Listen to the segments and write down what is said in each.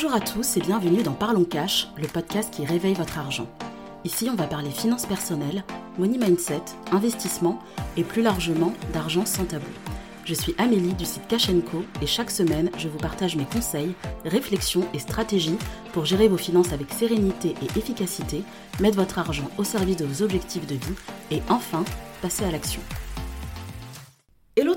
Bonjour à tous et bienvenue dans Parlons Cash, le podcast qui réveille votre argent. Ici, on va parler finances personnelles, money mindset, investissement et plus largement d'argent sans tabou. Je suis Amélie du site Cash et chaque semaine, je vous partage mes conseils, réflexions et stratégies pour gérer vos finances avec sérénité et efficacité, mettre votre argent au service de vos objectifs de vie et enfin passer à l'action.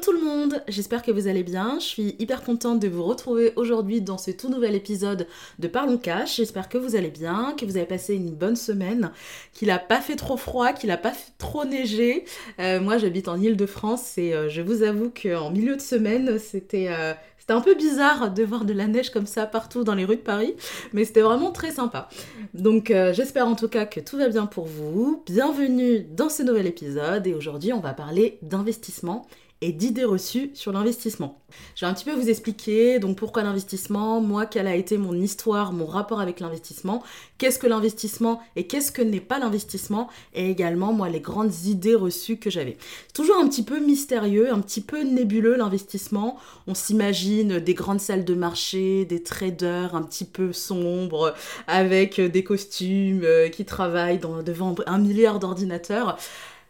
Tout le monde, j'espère que vous allez bien. Je suis hyper contente de vous retrouver aujourd'hui dans ce tout nouvel épisode de Parlons Cash. J'espère que vous allez bien, que vous avez passé une bonne semaine, qu'il n'a pas fait trop froid, qu'il n'a pas fait trop neigé. Euh, moi j'habite en Ile-de-France et euh, je vous avoue qu'en milieu de semaine c'était... Euh, c'était un peu bizarre de voir de la neige comme ça partout dans les rues de Paris, mais c'était vraiment très sympa. Donc j'espère en tout cas que tout va bien pour vous. Bienvenue dans ce nouvel épisode et aujourd'hui on va parler d'investissement et d'idées reçues sur l'investissement. Je vais un petit peu vous expliquer donc pourquoi l'investissement, moi quelle a été mon histoire, mon rapport avec l'investissement, qu'est-ce que l'investissement et qu'est-ce que n'est pas l'investissement et également moi les grandes idées reçues que j'avais. Toujours un petit peu mystérieux, un petit peu nébuleux l'investissement. On s'imagine des grandes salles de marché, des traders un petit peu sombres avec des costumes euh, qui travaillent devant un milliard d'ordinateurs.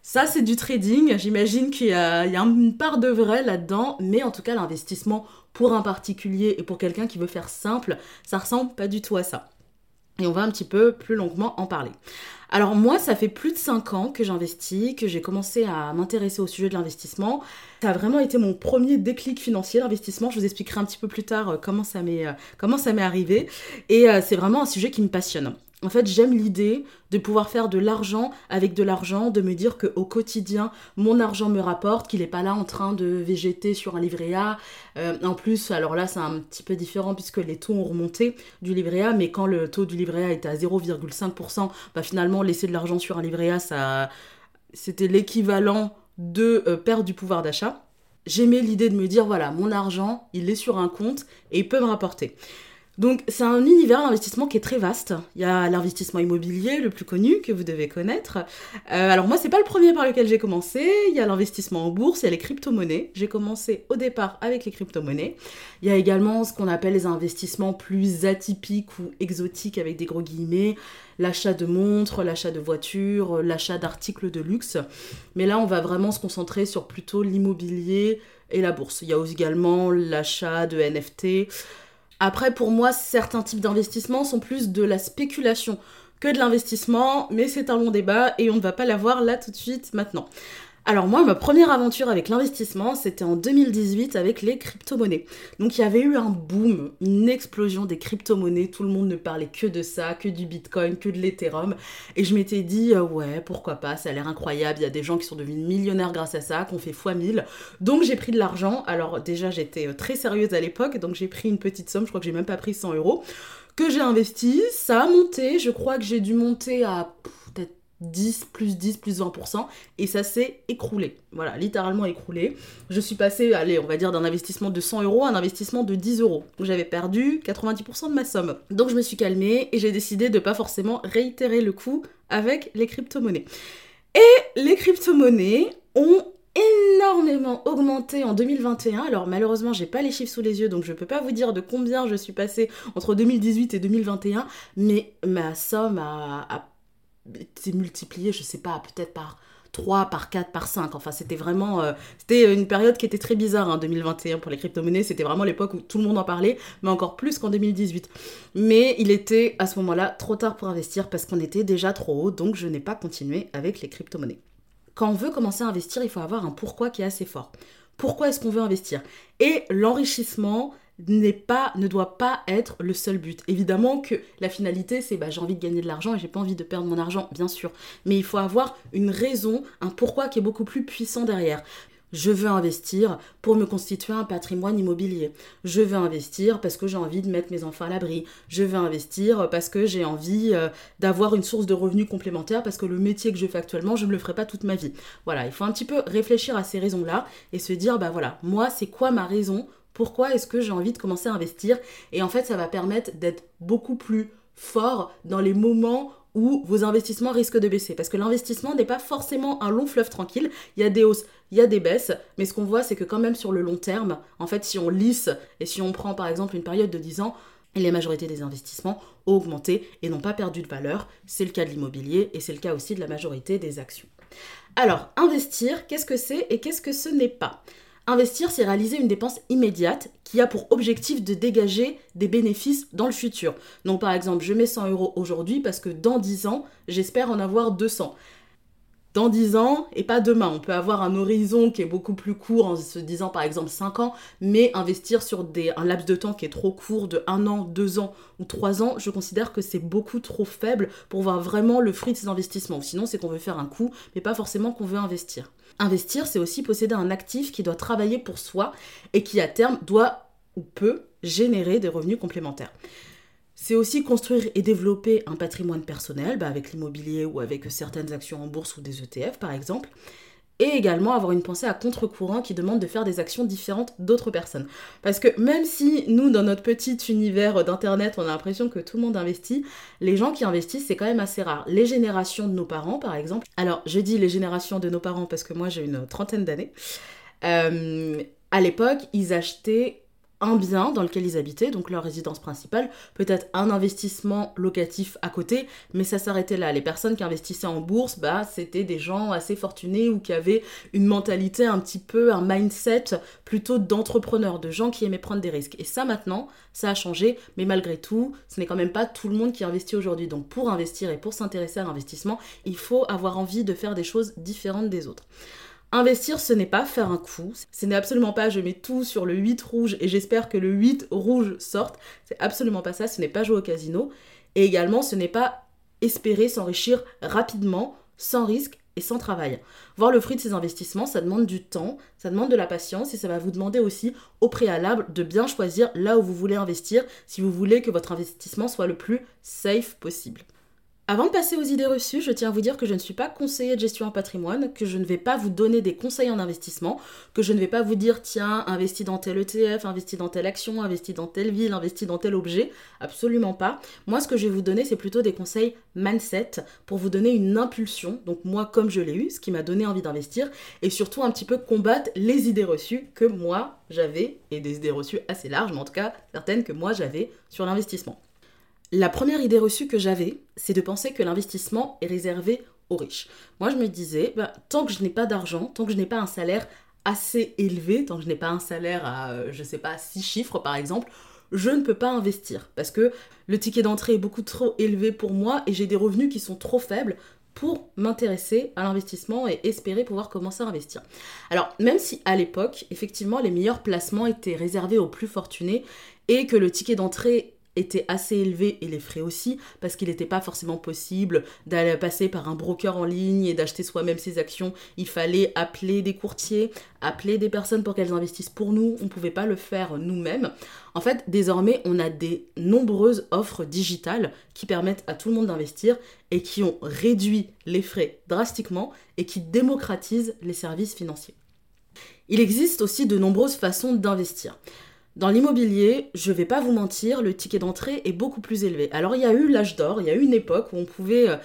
Ça, c'est du trading. J'imagine qu'il y, a une part de vrai là-dedans, mais en tout cas, l'investissement pour un particulier et pour quelqu'un qui veut faire simple, ça ressemble pas du tout à ça. Et on va un petit peu plus longuement en parler. Alors moi, ça fait plus de 5 ans que j'investis, que j'ai commencé à m'intéresser au sujet de l'investissement. Ça a vraiment été mon premier déclic financier, l'investissement. Je vous expliquerai un petit peu plus tard euh, comment ça m'est euh, comment ça m'est arrivé. Et euh, c'est vraiment un sujet qui me passionne. En fait, j'aime l'idée de pouvoir faire de l'argent avec de l'argent, de me dire qu'au quotidien, mon argent me rapporte, qu'il n'est pas là en train de végéter sur un livret A. Euh, en plus, alors là, c'est un petit peu différent puisque les taux ont remonté du livret A, mais quand le taux du livret A était à 0,5%, bah finalement, laisser de l'argent sur un livret A, ça, c'était l'équivalent de euh, perdre du pouvoir d'achat. J'aimais l'idée de me dire, voilà, mon argent, il est sur un compte et il peut me rapporter. Donc c'est un univers d'investissement qui est très vaste. Il y a l'investissement immobilier, le plus connu, que vous devez connaître. Euh, alors moi, c'est pas le premier par lequel j'ai commencé. Il y a l'investissement en bourse, il y a les crypto-monnaies. J'ai commencé au départ avec les crypto-monnaies. Il y a également ce qu'on appelle les investissements plus atypiques ou exotiques avec des gros guillemets. L'achat de montres, l'achat de voitures, l'achat d'articles de luxe. Mais là, on va vraiment se concentrer sur plutôt l'immobilier et la bourse. Il y a également l'achat de NFT. Après, pour moi, certains types d'investissements sont plus de la spéculation que de l'investissement, mais c'est un long débat et on ne va pas l'avoir là tout de suite maintenant. Alors moi, ma première aventure avec l'investissement, c'était en 2018 avec les crypto-monnaies. Donc il y avait eu un boom, une explosion des crypto-monnaies, tout le monde ne parlait que de ça, que du Bitcoin, que de l'Ethereum. Et je m'étais dit, euh, ouais, pourquoi pas, ça a l'air incroyable, il y a des gens qui sont devenus millionnaires grâce à ça, qu'on fait x 1000. Donc j'ai pris de l'argent, alors déjà j'étais euh, très sérieuse à l'époque, donc j'ai pris une petite somme, je crois que j'ai même pas pris 100 euros, que j'ai investi, ça a monté, je crois que j'ai dû monter à 10, plus 10, plus 20%, et ça s'est écroulé. Voilà, littéralement écroulé. Je suis passée, allez, on va dire d'un investissement de 100 euros à un investissement de 10 euros. J'avais perdu 90% de ma somme. Donc je me suis calmée et j'ai décidé de pas forcément réitérer le coup avec les crypto-monnaies. Et les crypto-monnaies ont énormément augmenté en 2021. Alors malheureusement, j'ai pas les chiffres sous les yeux, donc je peux pas vous dire de combien je suis passée entre 2018 et 2021, mais ma somme a, a c'est multiplié, je sais pas, peut-être par 3, par 4, par 5. Enfin, c'était vraiment. Euh, c'était une période qui était très bizarre en hein, 2021 pour les crypto-monnaies. C'était vraiment l'époque où tout le monde en parlait, mais encore plus qu'en 2018. Mais il était à ce moment-là trop tard pour investir parce qu'on était déjà trop haut, donc je n'ai pas continué avec les crypto-monnaies. Quand on veut commencer à investir, il faut avoir un pourquoi qui est assez fort. Pourquoi est-ce qu'on veut investir? Et l'enrichissement, n'est pas, ne doit pas être le seul but. Évidemment que la finalité, c'est bah, j'ai envie de gagner de l'argent et j'ai pas envie de perdre mon argent, bien sûr. Mais il faut avoir une raison, un pourquoi qui est beaucoup plus puissant derrière. Je veux investir pour me constituer un patrimoine immobilier. Je veux investir parce que j'ai envie de mettre mes enfants à l'abri. Je veux investir parce que j'ai envie euh, d'avoir une source de revenus complémentaire parce que le métier que je fais actuellement, je ne le ferai pas toute ma vie. Voilà, il faut un petit peu réfléchir à ces raisons-là et se dire, bah voilà, moi, c'est quoi ma raison pourquoi est-ce que j'ai envie de commencer à investir Et en fait, ça va permettre d'être beaucoup plus fort dans les moments où vos investissements risquent de baisser. Parce que l'investissement n'est pas forcément un long fleuve tranquille. Il y a des hausses, il y a des baisses. Mais ce qu'on voit, c'est que quand même sur le long terme, en fait, si on lisse et si on prend par exemple une période de 10 ans, les majorités des investissements ont augmenté et n'ont pas perdu de valeur. C'est le cas de l'immobilier et c'est le cas aussi de la majorité des actions. Alors, investir, qu'est-ce que c'est et qu'est-ce que ce n'est pas? Investir, c'est réaliser une dépense immédiate qui a pour objectif de dégager des bénéfices dans le futur. Donc par exemple, je mets 100 euros aujourd'hui parce que dans 10 ans, j'espère en avoir 200 dans 10 ans et pas demain. On peut avoir un horizon qui est beaucoup plus court en se disant par exemple 5 ans, mais investir sur des, un laps de temps qui est trop court de 1 an, 2 ans ou 3 ans, je considère que c'est beaucoup trop faible pour voir vraiment le fruit de ces investissements. Sinon, c'est qu'on veut faire un coup, mais pas forcément qu'on veut investir. Investir, c'est aussi posséder un actif qui doit travailler pour soi et qui à terme doit ou peut générer des revenus complémentaires. C'est aussi construire et développer un patrimoine personnel, bah, avec l'immobilier ou avec certaines actions en bourse ou des ETF par exemple. Et également avoir une pensée à contre-courant qui demande de faire des actions différentes d'autres personnes. Parce que même si nous, dans notre petit univers d'Internet, on a l'impression que tout le monde investit, les gens qui investissent, c'est quand même assez rare. Les générations de nos parents, par exemple. Alors, je dis les générations de nos parents parce que moi, j'ai une trentaine d'années. Euh, à l'époque, ils achetaient un bien dans lequel ils habitaient, donc leur résidence principale, peut-être un investissement locatif à côté, mais ça s'arrêtait là. Les personnes qui investissaient en bourse, bah, c'était des gens assez fortunés ou qui avaient une mentalité un petit peu, un mindset plutôt d'entrepreneurs, de gens qui aimaient prendre des risques. Et ça maintenant, ça a changé, mais malgré tout, ce n'est quand même pas tout le monde qui investit aujourd'hui. Donc pour investir et pour s'intéresser à l'investissement, il faut avoir envie de faire des choses différentes des autres. Investir, ce n'est pas faire un coup. Ce n'est absolument pas je mets tout sur le 8 rouge et j'espère que le 8 rouge sorte. C'est absolument pas ça. Ce n'est pas jouer au casino. Et également, ce n'est pas espérer s'enrichir rapidement, sans risque et sans travail. Voir le fruit de ces investissements, ça demande du temps, ça demande de la patience et ça va vous demander aussi au préalable de bien choisir là où vous voulez investir si vous voulez que votre investissement soit le plus safe possible. Avant de passer aux idées reçues, je tiens à vous dire que je ne suis pas conseiller de gestion en patrimoine, que je ne vais pas vous donner des conseils en investissement, que je ne vais pas vous dire tiens, investis dans tel ETF, investis dans telle action, investis dans telle ville, investis dans tel objet. Absolument pas. Moi, ce que je vais vous donner, c'est plutôt des conseils mindset pour vous donner une impulsion. Donc, moi, comme je l'ai eu, ce qui m'a donné envie d'investir, et surtout un petit peu combattre les idées reçues que moi j'avais, et des idées reçues assez larges, mais en tout cas certaines que moi j'avais sur l'investissement. La première idée reçue que j'avais, c'est de penser que l'investissement est réservé aux riches. Moi, je me disais, bah, tant que je n'ai pas d'argent, tant que je n'ai pas un salaire assez élevé, tant que je n'ai pas un salaire à, euh, je sais pas, 6 chiffres par exemple, je ne peux pas investir parce que le ticket d'entrée est beaucoup trop élevé pour moi et j'ai des revenus qui sont trop faibles pour m'intéresser à l'investissement et espérer pouvoir commencer à investir. Alors, même si à l'époque, effectivement, les meilleurs placements étaient réservés aux plus fortunés et que le ticket d'entrée était assez élevé et les frais aussi parce qu'il n'était pas forcément possible d'aller passer par un broker en ligne et d'acheter soi-même ses actions. Il fallait appeler des courtiers, appeler des personnes pour qu'elles investissent pour nous. On ne pouvait pas le faire nous-mêmes. En fait, désormais, on a des nombreuses offres digitales qui permettent à tout le monde d'investir et qui ont réduit les frais drastiquement et qui démocratisent les services financiers. Il existe aussi de nombreuses façons d'investir. Dans l'immobilier, je vais pas vous mentir, le ticket d'entrée est beaucoup plus élevé. Alors il y a eu l'âge d'or, il y a eu une époque où on pouvait euh,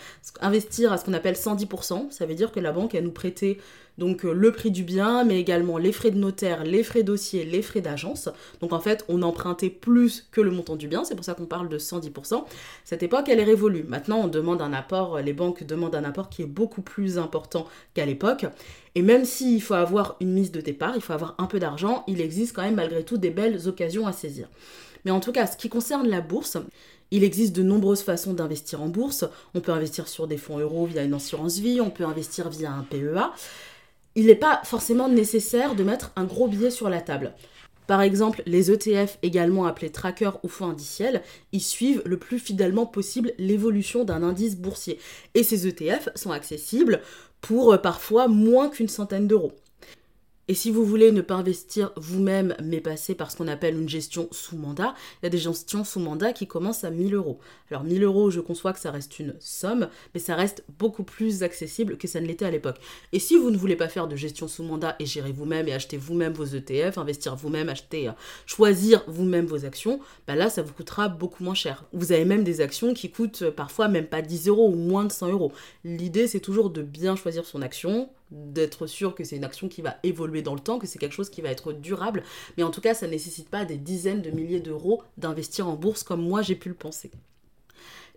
investir à ce qu'on appelle 110%, ça veut dire que la banque elle nous prêtait donc euh, le prix du bien, mais également les frais de notaire, les frais dossier, les frais d'agence. Donc en fait, on empruntait plus que le montant du bien, c'est pour ça qu'on parle de 110%. Cette époque, elle est révolue. Maintenant, on demande un apport, les banques demandent un apport qui est beaucoup plus important qu'à l'époque. Et même s'il faut avoir une mise de départ, il faut avoir un peu d'argent, il existe quand même malgré tout des belles occasions à saisir. Mais en tout cas, ce qui concerne la bourse, il existe de nombreuses façons d'investir en bourse. On peut investir sur des fonds euros via une assurance vie, on peut investir via un PEA il n'est pas forcément nécessaire de mettre un gros billet sur la table. Par exemple, les ETF, également appelés trackers ou fonds indiciels, ils suivent le plus fidèlement possible l'évolution d'un indice boursier. Et ces ETF sont accessibles pour euh, parfois moins qu'une centaine d'euros. Et si vous voulez ne pas investir vous-même, mais passer par ce qu'on appelle une gestion sous mandat, il y a des gestions sous mandat qui commencent à 1000 euros. Alors 1000 euros, je conçois que ça reste une somme, mais ça reste beaucoup plus accessible que ça ne l'était à l'époque. Et si vous ne voulez pas faire de gestion sous mandat et gérer vous-même et acheter vous-même vos ETF, investir vous-même, acheter, euh, choisir vous-même vos actions, bah là, ça vous coûtera beaucoup moins cher. Vous avez même des actions qui coûtent euh, parfois même pas 10 euros ou moins de 100 euros. L'idée, c'est toujours de bien choisir son action, d'être sûr que c'est une action qui va évoluer dans le temps, que c'est quelque chose qui va être durable, mais en tout cas, ça ne nécessite pas des dizaines de milliers d'euros d'investir en bourse comme moi j'ai pu le penser.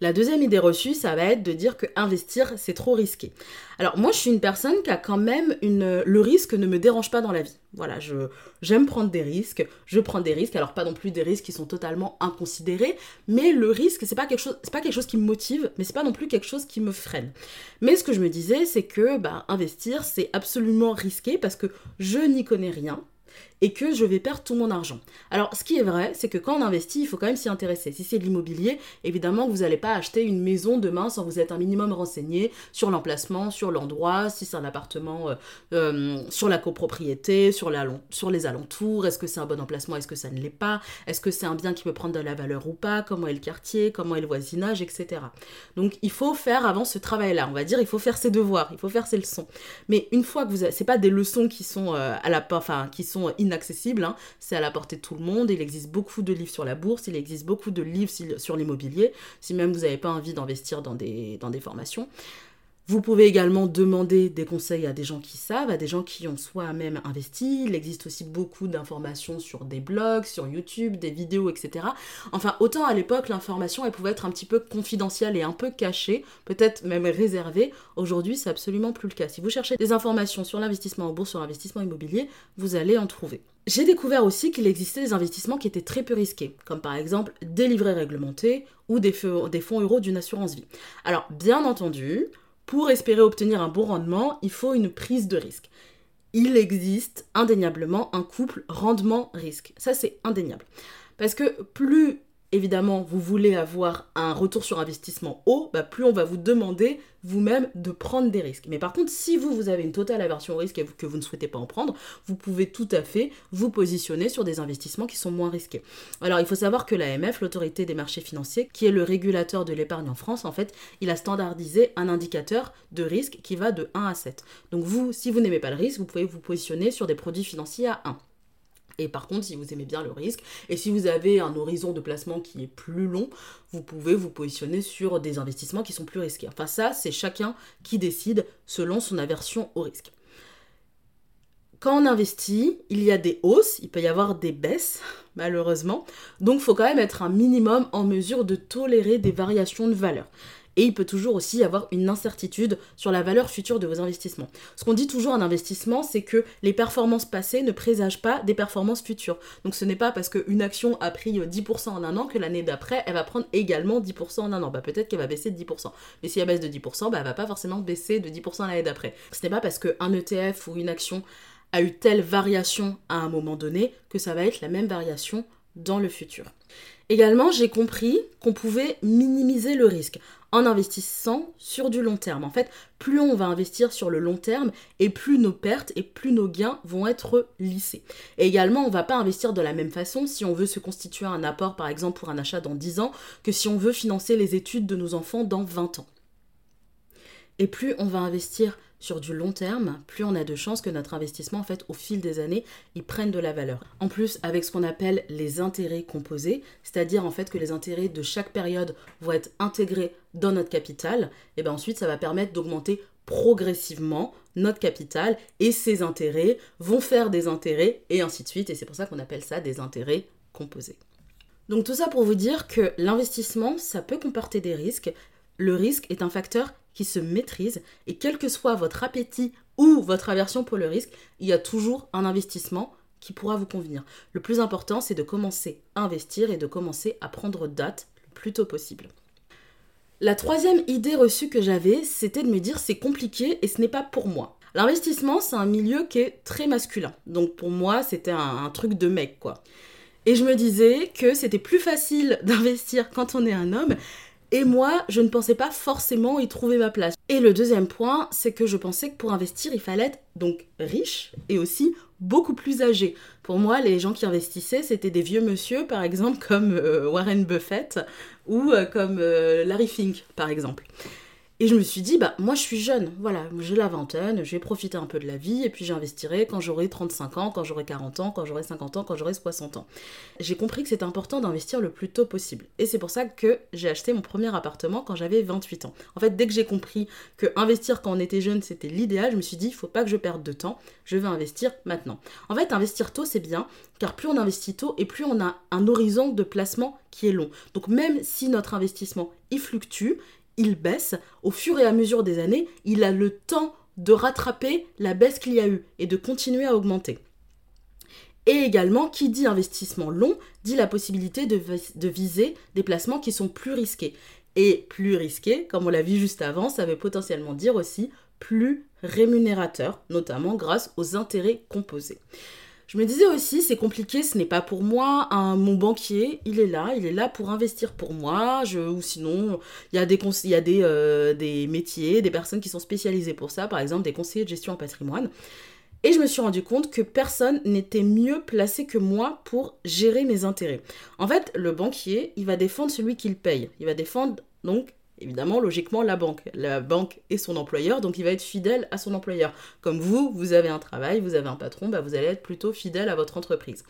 La deuxième idée reçue, ça va être de dire que investir, c'est trop risqué. Alors moi, je suis une personne qui a quand même une... Le risque ne me dérange pas dans la vie. Voilà, je j'aime prendre des risques, je prends des risques, alors pas non plus des risques qui sont totalement inconsidérés, mais le risque, c'est pas quelque chose, pas quelque chose qui me motive, mais c'est pas non plus quelque chose qui me freine. Mais ce que je me disais, c'est que bah, investir, c'est absolument risqué parce que je n'y connais rien, et que je vais perdre tout mon argent. Alors, ce qui est vrai, c'est que quand on investit, il faut quand même s'y intéresser. Si c'est de l'immobilier, évidemment, vous n'allez pas acheter une maison demain sans vous être un minimum renseigné sur l'emplacement, sur l'endroit, si c'est un appartement, euh, euh, sur la copropriété, sur, les alentours, est-ce que c'est un bon emplacement, est-ce que ça ne l'est pas, est-ce que c'est un bien qui peut prendre de la valeur ou pas, comment est le quartier, comment est le voisinage, etc. Donc, il faut faire avant ce travail-là. On va dire, il faut faire ses devoirs, il faut faire ses leçons. Mais une fois que vous, c'est pas des leçons qui sont euh, à la, enfin, qui sont inaccessible, hein. c'est à la portée de tout le monde. Il existe beaucoup de livres sur la bourse, il existe beaucoup de livres sur l'immobilier, si même vous n'avez pas envie d'investir dans des, dans des formations. Vous pouvez également demander des conseils à des gens qui savent, à des gens qui ont soi-même investi. Il existe aussi beaucoup d'informations sur des blogs, sur YouTube, des vidéos, etc. Enfin, autant à l'époque, l'information, elle pouvait être un petit peu confidentielle et un peu cachée, peut-être même réservée. Aujourd'hui, c'est absolument plus le cas. Si vous cherchez des informations sur l'investissement en bourse, sur l'investissement immobilier, vous allez en trouver. J'ai découvert aussi qu'il existait des investissements qui étaient très peu risqués, comme par exemple des livrets réglementés ou des, des fonds euros d'une assurance vie. Alors, bien entendu, pour espérer obtenir un bon rendement, il faut une prise de risque. Il existe indéniablement un couple rendement-risque. Ça, c'est indéniable. Parce que plus évidemment, vous voulez avoir un retour sur investissement haut, bah, plus on va vous demander vous-même de prendre des risques. Mais par contre, si vous, vous avez une totale aversion au risque et que vous ne souhaitez pas en prendre, vous pouvez tout à fait vous positionner sur des investissements qui sont moins risqués. Alors, il faut savoir que l'AMF, l'autorité des marchés financiers, qui est le régulateur de l'épargne en France, en fait, il a standardisé un indicateur de risque qui va de 1 à 7. Donc vous, si vous n'aimez pas le risque, vous pouvez vous positionner sur des produits financiers à 1. Et par contre, si vous aimez bien le risque, et si vous avez un horizon de placement qui est plus long, vous pouvez vous positionner sur des investissements qui sont plus risqués. Enfin ça, c'est chacun qui décide selon son aversion au risque. Quand on investit, il y a des hausses, il peut y avoir des baisses, malheureusement. Donc il faut quand même être un minimum en mesure de tolérer des variations de valeur et il peut toujours aussi y avoir une incertitude sur la valeur future de vos investissements. Ce qu'on dit toujours en investissement, c'est que les performances passées ne présagent pas des performances futures. Donc ce n'est pas parce qu'une action a pris 10% en un an que l'année d'après, elle va prendre également 10% en un an. Bah, peut-être qu'elle va baisser de 10%. Mais si elle baisse de 10%, bah, elle va pas forcément baisser de 10% l'année d'après. Ce n'est pas parce qu'un ETF ou une action a eu telle variation à un moment donné que ça va être la même variation dans le futur. Également, j'ai compris qu'on pouvait minimiser le risque en investissant sur du long terme. En fait, plus on va investir sur le long terme et plus nos pertes et plus nos gains vont être lissés. Et également, on ne va pas investir de la même façon si on veut se constituer un apport, par exemple, pour un achat dans 10 ans, que si on veut financer les études de nos enfants dans 20 ans. Et plus on va investir sur du long terme, plus on a de chances que notre investissement, en fait, au fil des années, il prenne de la valeur. En plus, avec ce qu'on appelle les intérêts composés, c'est-à-dire en fait que les intérêts de chaque période vont être intégrés dans notre capital, et bien ensuite, ça va permettre d'augmenter progressivement notre capital et ces intérêts vont faire des intérêts et ainsi de suite. Et c'est pour ça qu'on appelle ça des intérêts composés. Donc tout ça pour vous dire que l'investissement, ça peut comporter des risques. Le risque est un facteur qui se maîtrise et quel que soit votre appétit ou votre aversion pour le risque, il y a toujours un investissement qui pourra vous convenir. Le plus important, c'est de commencer à investir et de commencer à prendre date le plus tôt possible. La troisième idée reçue que j'avais, c'était de me dire c'est compliqué et ce n'est pas pour moi. L'investissement, c'est un milieu qui est très masculin. Donc pour moi, c'était un, un, truc de mec, quoi. Et je me disais que c'était plus facile d'investir quand on est un homme et moi, je ne pensais pas forcément y trouver ma place. Et le deuxième point, c'est que je pensais que pour investir, il fallait être donc riche et aussi beaucoup plus âgé. Pour moi, les gens qui investissaient, c'était des vieux monsieur, par exemple, comme euh, Warren Buffett ou euh, comme euh, Larry Fink, par exemple. Et je me suis dit, bah moi je suis jeune, voilà, j'ai la vingtaine, je vais profiter un peu de la vie et puis j'investirai quand j'aurai 35 ans, quand j'aurai 40 ans, quand j'aurai 50 ans, quand j'aurai 60 ans. J'ai compris que c'est important d'investir le plus tôt possible. Et c'est pour ça que j'ai acheté mon premier appartement quand j'avais 28 ans. En fait, dès que j'ai compris que investir quand on était jeune c'était l'idéal, je me suis dit, il faut pas que je perde de temps, je vais investir maintenant. En fait, investir tôt c'est bien, car plus on investit tôt et plus on a un horizon de placement qui est long. Donc même si notre investissement il fluctue, il baisse, au fur et à mesure des années, il a le temps de rattraper la baisse qu'il y a eu et de continuer à augmenter. Et également, qui dit investissement long, dit la possibilité de, viser des placements qui sont plus risqués. Et plus risqués, comme on l'a vu juste avant, ça veut potentiellement dire aussi plus rémunérateur, notamment grâce aux intérêts composés. Je me disais aussi, c'est compliqué, ce n'est pas pour moi. Un, mon banquier, il est là, il est là pour investir pour moi. Ou sinon, il y a, des, il y a des, euh, des métiers, des personnes qui sont spécialisées pour ça, par exemple des conseillers de gestion en patrimoine. Et je me suis rendu compte que personne n'était mieux placé que moi pour gérer mes intérêts. En fait, le banquier, il va défendre celui qu'il paye. Il va défendre donc évidemment, logiquement, la banque. La banque est son employeur, donc il va être fidèle à son employeur. Comme vous, vous avez un travail, vous avez un patron, bah vous allez être plutôt fidèle à votre entreprise.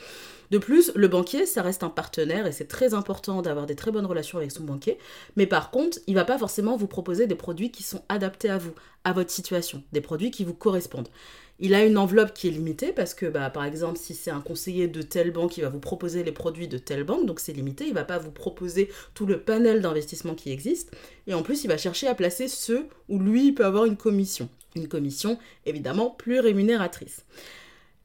De plus, le banquier, ça reste un partenaire et c'est très important d'avoir des très bonnes relations avec son banquier. Mais par contre, il va pas forcément vous proposer des produits qui sont adaptés à vous, à votre situation, des produits qui vous correspondent. Il a une enveloppe qui est limitée parce que, bah, par exemple, si c'est un conseiller de telle banque, il va vous proposer les produits de telle banque, donc c'est limité. Il ne va pas vous proposer tout le panel d'investissement qui existe. Et en plus, il va chercher à placer ceux où lui il peut avoir une commission. Une commission évidemment plus rémunératrice.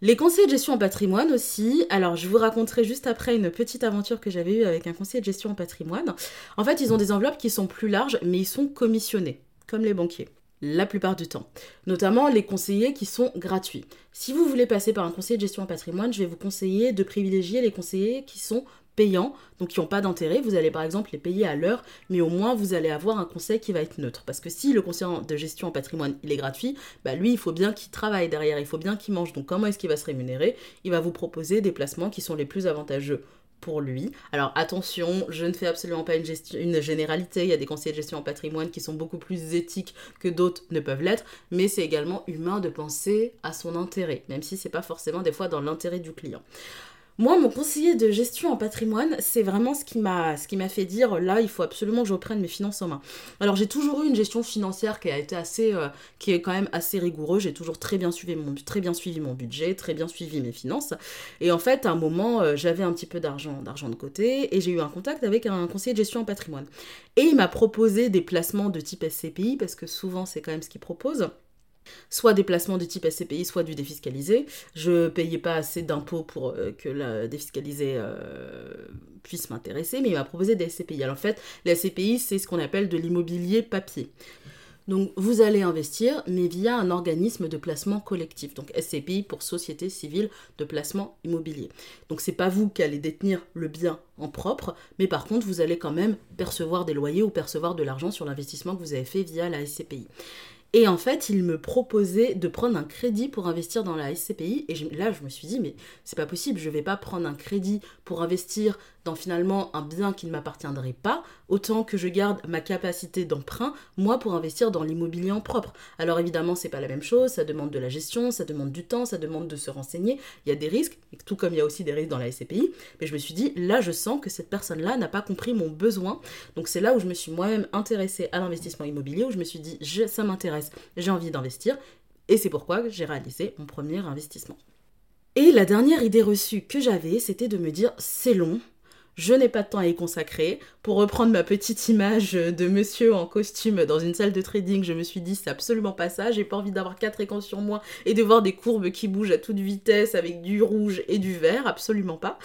Les conseillers de gestion en patrimoine aussi. Alors, je vous raconterai juste après une petite aventure que j'avais eue avec un conseiller de gestion en patrimoine. En fait, ils ont des enveloppes qui sont plus larges, mais ils sont commissionnés, comme les banquiers la plupart du temps. Notamment les conseillers qui sont gratuits. Si vous voulez passer par un conseiller de gestion en patrimoine, je vais vous conseiller de privilégier les conseillers qui sont payants, donc qui n'ont pas d'intérêt. Vous allez par exemple les payer à l'heure, mais au moins vous allez avoir un conseil qui va être neutre. Parce que si le conseiller de gestion en patrimoine est gratuit, bah lui il faut bien qu'il travaille derrière, il faut bien qu'il mange. Donc comment est-ce qu'il va se rémunérer? Il va vous proposer des placements qui sont les plus avantageux lui. Alors attention, je ne fais absolument pas une généralité, il y a des conseillers de gestion en patrimoine qui sont beaucoup plus éthiques que d'autres ne peuvent l'être, mais c'est également humain de penser à son intérêt, même si c'est pas forcément des fois dans l'intérêt du client. Moi, mon conseiller de gestion en patrimoine, c'est vraiment ce qui m'a fait dire là, il faut absolument que je reprenne mes finances en main. Alors, j'ai toujours eu une gestion financière qui a été assez euh, est quand même assez rigoureuse, j'ai toujours très bien suivi mon très bien suivi mon budget, très bien suivi mes finances et en fait, à un moment, euh, j'avais un petit peu d'argent d'argent de côté et j'ai eu un contact avec un conseiller de gestion en patrimoine. Et il m'a proposé des placements de type SCPI parce que souvent c'est quand même ce qu'il propose soit des placements du type SCPI, soit du défiscalisé. Je payais pas assez d'impôts pour euh, que le défiscalisé euh, puisse m'intéresser, mais il m'a proposé des SCPI. Alors en fait, les SCPI, c'est ce qu'on appelle de l'immobilier papier. Donc vous allez investir, mais via un organisme de placement collectif. Donc SCPI pour Société Civile de Placement Immobilier. Donc c'est pas vous qui allez détenir le bien en propre, mais par contre vous allez quand même percevoir des loyers ou percevoir de l'argent sur l'investissement que vous avez fait via la SCPI. Et en fait, il me proposait de prendre un crédit pour investir dans la SCPI. Et là, je me suis dit, mais c'est pas possible, je vais pas prendre un crédit pour investir dans finalement un bien qui ne m'appartiendrait pas, autant que je garde ma capacité d'emprunt, moi, pour investir dans l'immobilier en propre. Alors évidemment, c'est pas la même chose, ça demande de la gestion, ça demande du temps, ça demande de se renseigner, il y a des risques, tout comme il y a aussi des risques dans la SCPI, mais je me suis dit, là, je sens que cette personne-là n'a pas compris mon besoin, donc c'est là où je me suis moi-même intéressée à l'investissement immobilier, où je me suis dit, ça m'intéresse, j'ai envie d'investir, et c'est pourquoi j'ai réalisé mon premier investissement. Et la dernière idée reçue que j'avais, c'était de me dire, c'est long, je n'ai pas de temps à y consacrer. Pour reprendre ma petite image de monsieur en costume dans une salle de trading, je me suis dit c'est absolument pas ça, j'ai pas envie d'avoir quatre écrans sur moi et de voir des courbes qui bougent à toute vitesse avec du rouge et du vert, absolument pas.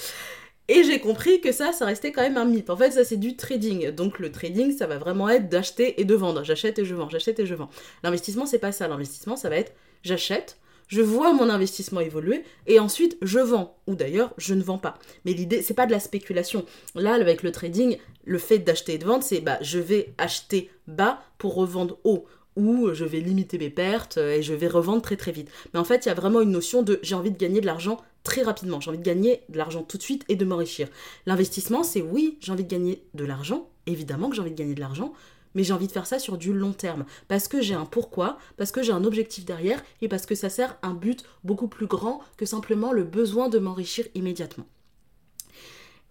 Et j'ai compris que ça, ça restait quand même un mythe. En fait, ça c'est du trading. Donc le trading, ça va vraiment être d'acheter et de vendre. J'achète et je vends, j'achète et je vends. L'investissement, c'est pas ça. L'investissement, ça va être j'achète, je vois mon investissement évoluer et ensuite je vends ou d'ailleurs je ne vends pas. Mais l'idée c'est pas de la spéculation. Là avec le trading, le fait d'acheter et de vendre, c'est bah je vais acheter bas pour revendre haut ou je vais limiter mes pertes et je vais revendre très très vite. Mais en fait, il y a vraiment une notion de j'ai envie de gagner de l'argent très rapidement, j'ai envie de gagner de l'argent tout de suite et de m'enrichir. L'investissement, c'est oui, j'ai envie de gagner de l'argent, évidemment que j'ai envie de gagner de l'argent, mais j'ai envie de faire ça sur du long terme. Parce que j'ai un pourquoi, parce que j'ai un objectif derrière et parce que ça sert un but beaucoup plus grand que simplement le besoin de m'enrichir immédiatement.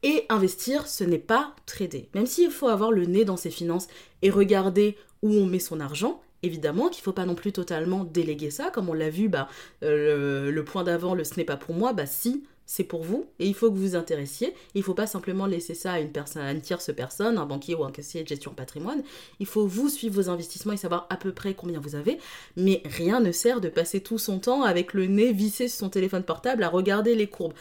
Et investir, ce n'est pas trader. Même s'il faut avoir le nez dans ses finances et regarder où on met son argent, évidemment qu'il ne faut pas non plus totalement déléguer ça. Comme on l'a vu, bah, euh, le, point d'avant, ce n'est pas pour moi, bah si, c'est pour vous et il faut que vous vous intéressiez. Il ne faut pas simplement laisser ça à une à une tierce personne, un banquier ou un caissier de gestion patrimoine. Il faut vous suivre vos investissements et savoir à peu près combien vous avez. Mais rien ne sert de passer tout son temps avec le nez vissé sur son téléphone portable à regarder les courbes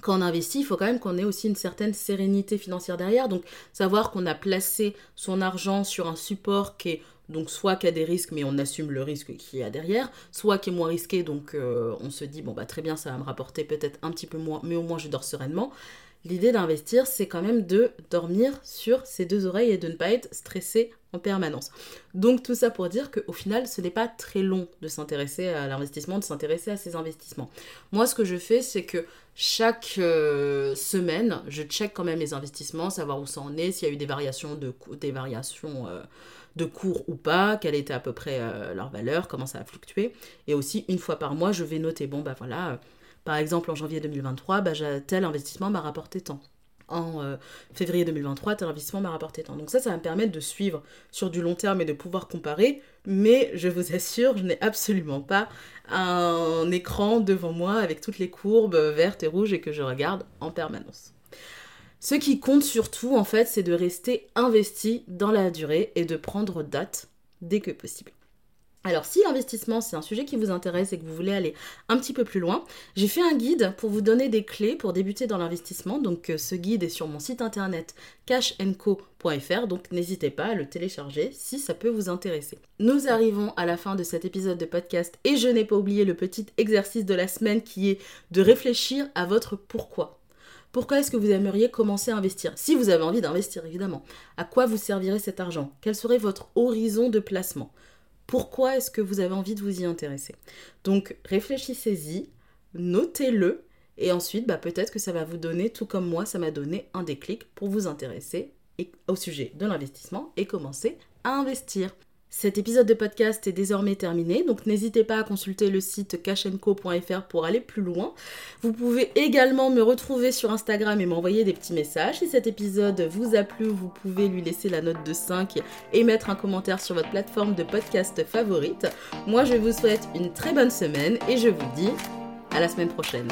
quand on investit, il faut quand même qu'on ait aussi une certaine sérénité financière derrière. Donc, savoir qu'on a placé son argent sur un support qui est donc soit qui a des risques, mais on assume le risque qu'il y a derrière, soit qui est moins risqué, donc euh, on se dit, bon bah très bien, ça va me rapporter peut-être un petit peu moins, mais au moins je dors sereinement. L'idée d'investir, c'est quand même de dormir sur ses deux oreilles et de ne pas être stressé en permanence. Donc tout ça pour dire qu'au final, ce n'est pas très long de s'intéresser à l'investissement, de s'intéresser à ces investissements. Moi, ce que je fais, c'est que chaque euh, semaine, je check quand même les investissements, savoir où ça en est, s'il y a eu des variations de, des variations, euh, de cours ou pas, quelle était à peu près euh, leur valeur, comment ça a fluctué. Et aussi, une fois par mois, je vais noter, bon, bah voilà par exemple, en janvier 2023, bah, tel investissement m'a rapporté tant. En euh, février 2023, tel investissement m'a rapporté tant. Donc ça, ça va me permettre de suivre sur du long terme et de pouvoir comparer. Mais je vous assure, je n'ai absolument pas un écran devant moi avec toutes les courbes vertes et rouges et que je regarde en permanence. Ce qui compte surtout, en fait, c'est de rester investi dans la durée et de prendre date dès que possible. Alors si l'investissement c'est un sujet qui vous intéresse et que vous voulez aller un petit peu plus loin, j'ai fait un guide pour vous donner des clés pour débuter dans l'investissement. Donc euh, ce guide est sur mon site internet cashenco.fr, donc n'hésitez pas à le télécharger si ça peut vous intéresser. Nous arrivons à la fin de cet épisode de podcast et je n'ai pas oublié le petit exercice de la semaine qui est de réfléchir à votre pourquoi. Pourquoi est-ce que vous aimeriez commencer à investir? Si vous avez envie d'investir, évidemment. À quoi vous servirait cet argent? Quel serait votre horizon de placement? Pourquoi est-ce que vous avez envie de vous y intéresser? Donc réfléchissez-y, notez-le, et ensuite bah, peut-être que ça va vous donner, tout comme moi, ça m'a donné un déclic pour vous intéresser au sujet de l'investissement et commencer à investir. Cet épisode de podcast est désormais terminé, donc n'hésitez pas à consulter le site cachenco.fr pour aller plus loin. Vous pouvez également me retrouver sur Instagram et m'envoyer des petits messages. Si cet épisode vous a plu, vous pouvez lui laisser la note de 5 et mettre un commentaire sur votre plateforme de podcast favorite. Moi, je vous souhaite une très bonne semaine et je vous dis à la semaine prochaine.